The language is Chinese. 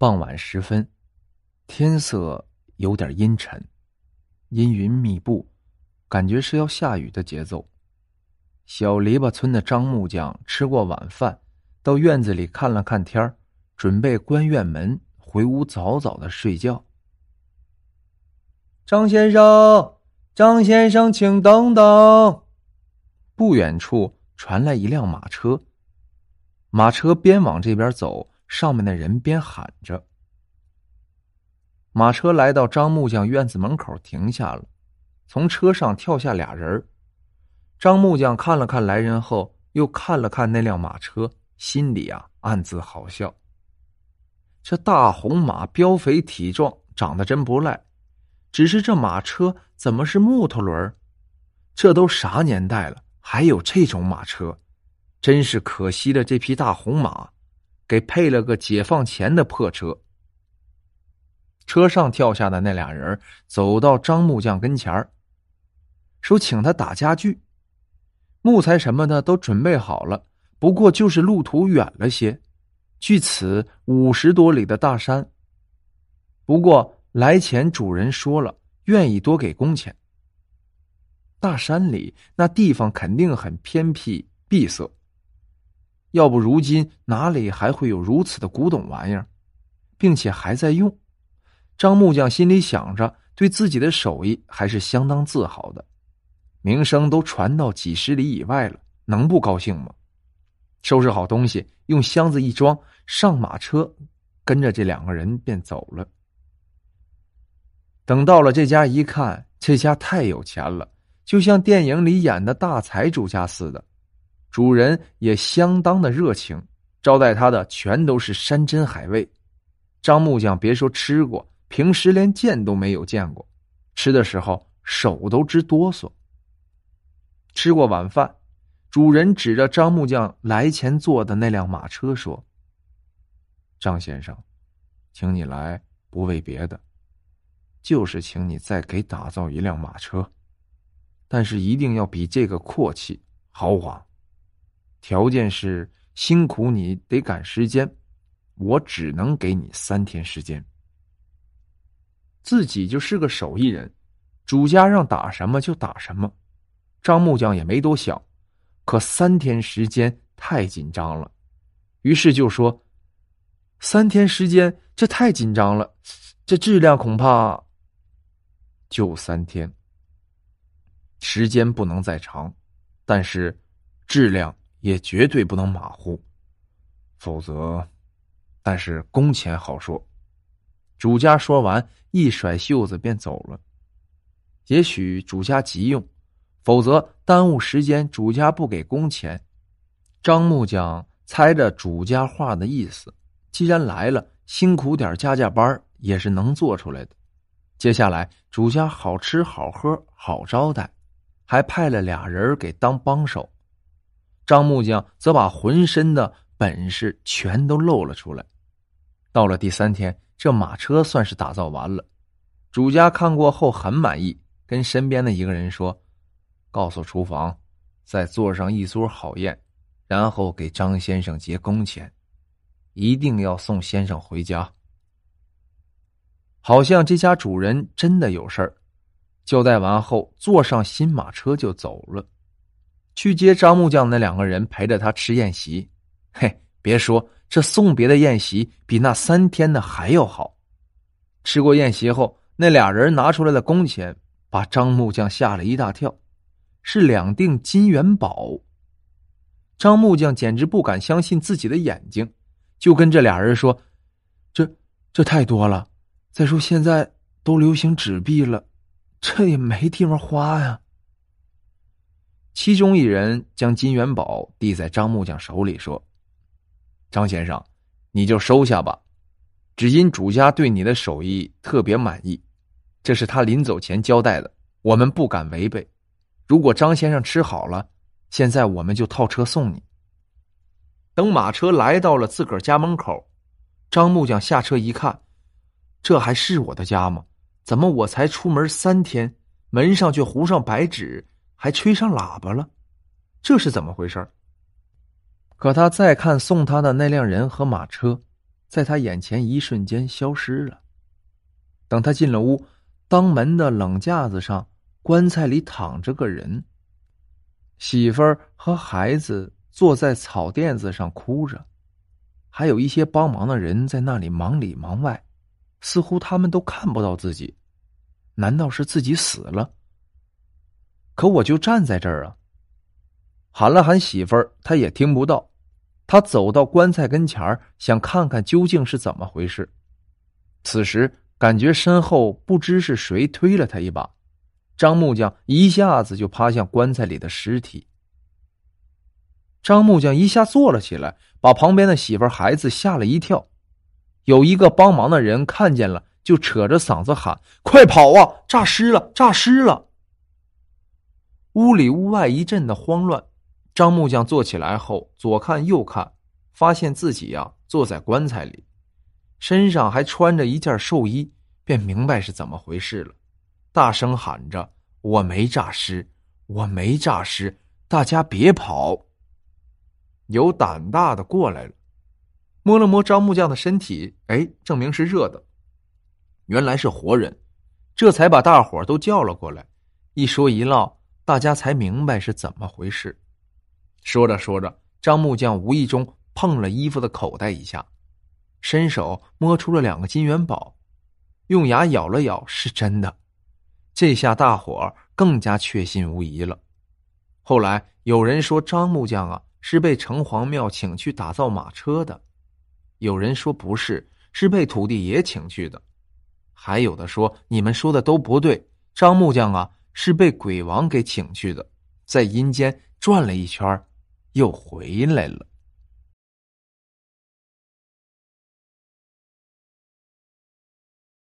傍晚时分，天色有点阴沉，阴云密布，感觉是要下雨的节奏。小篱笆村的张木匠吃过晚饭，到院子里看了看天儿准备关院门回屋早早的睡觉。张先生，张先生，请等等！不远处传来一辆马车。马车边往这边走，上面的人边喊着。马车来到张木匠院子门口停下了，从车上跳下俩人。张木匠看了看来人后，又看了看那辆马车，心里啊暗自好笑。这大红马膘肥体壮，长得真不赖，只是这马车怎么是木头轮？这都啥年代了，还有这种马车？真是可惜了，这匹大红马，给配了个解放前的破车。车上跳下的那俩人走到张木匠跟前儿，说：“请他打家具，木材什么的都准备好了，不过就是路途远了些，距此五十多里的大山。不过来前主人说了，愿意多给工钱。大山里那地方肯定很偏僻闭塞。”要不如今哪里还会有如此的古董玩意儿，并且还在用？张木匠心里想着，对自己的手艺还是相当自豪的，名声都传到几十里以外了，能不高兴吗？收拾好东西，用箱子一装，上马车，跟着这两个人便走了。等到了这家一看，这家太有钱了，就像电影里演的大财主家似的。主人也相当的热情，招待他的全都是山珍海味。张木匠别说吃过，平时连见都没有见过，吃的时候手都直哆嗦。吃过晚饭，主人指着张木匠来前坐的那辆马车说：“张先生，请你来不为别的，就是请你再给打造一辆马车，但是一定要比这个阔气豪华。”条件是辛苦你得赶时间，我只能给你三天时间。自己就是个手艺人，主家让打什么就打什么。张木匠也没多想，可三天时间太紧张了，于是就说：“三天时间这太紧张了，这质量恐怕就三天。时间不能再长，但是质量。”也绝对不能马虎，否则。但是工钱好说。主家说完，一甩袖子便走了。也许主家急用，否则耽误时间。主家不给工钱。张木匠猜着主家话的意思，既然来了，辛苦点加加班也是能做出来的。接下来主家好吃好喝好招待，还派了俩人给当帮手。张木匠则把浑身的本事全都露了出来。到了第三天，这马车算是打造完了。主家看过后很满意，跟身边的一个人说：“告诉厨房，再做上一桌好宴，然后给张先生结工钱，一定要送先生回家。”好像这家主人真的有事儿。交代完后，坐上新马车就走了。去接张木匠那两个人陪着他吃宴席，嘿，别说这送别的宴席比那三天的还要好。吃过宴席后，那俩人拿出来的工钱把张木匠吓了一大跳，是两锭金元宝。张木匠简直不敢相信自己的眼睛，就跟这俩人说：“这这太多了，再说现在都流行纸币了，这也没地方花呀。”其中一人将金元宝递在张木匠手里，说：“张先生，你就收下吧。只因主家对你的手艺特别满意，这是他临走前交代的，我们不敢违背。如果张先生吃好了，现在我们就套车送你。”等马车来到了自个儿家门口，张木匠下车一看，这还是我的家吗？怎么我才出门三天，门上却糊上白纸？还吹上喇叭了，这是怎么回事可他再看送他的那辆人和马车，在他眼前一瞬间消失了。等他进了屋，当门的冷架子上，棺材里躺着个人。媳妇儿和孩子坐在草垫子上哭着，还有一些帮忙的人在那里忙里忙外，似乎他们都看不到自己。难道是自己死了？可我就站在这儿啊！喊了喊媳妇儿，他也听不到。他走到棺材跟前儿，想看看究竟是怎么回事。此时感觉身后不知是谁推了他一把，张木匠一下子就趴向棺材里的尸体。张木匠一下坐了起来，把旁边的媳妇儿、孩子吓了一跳。有一个帮忙的人看见了。就扯着嗓子喊：“快跑啊！诈尸了！诈尸了！”屋里屋外一阵的慌乱。张木匠坐起来后，左看右看，发现自己呀坐在棺材里，身上还穿着一件寿衣，便明白是怎么回事了，大声喊着：“我没诈尸，我没诈尸，大家别跑！”有胆大的过来了，摸了摸张木匠的身体，哎，证明是热的。原来是活人，这才把大伙都叫了过来。一说一唠，大家才明白是怎么回事。说着说着，张木匠无意中碰了衣服的口袋一下，伸手摸出了两个金元宝，用牙咬了咬，是真的。这下大伙更加确信无疑了。后来有人说张木匠啊是被城隍庙请去打造马车的，有人说不是，是被土地爷请去的。还有的说，你们说的都不对。张木匠啊，是被鬼王给请去的，在阴间转了一圈，又回来了。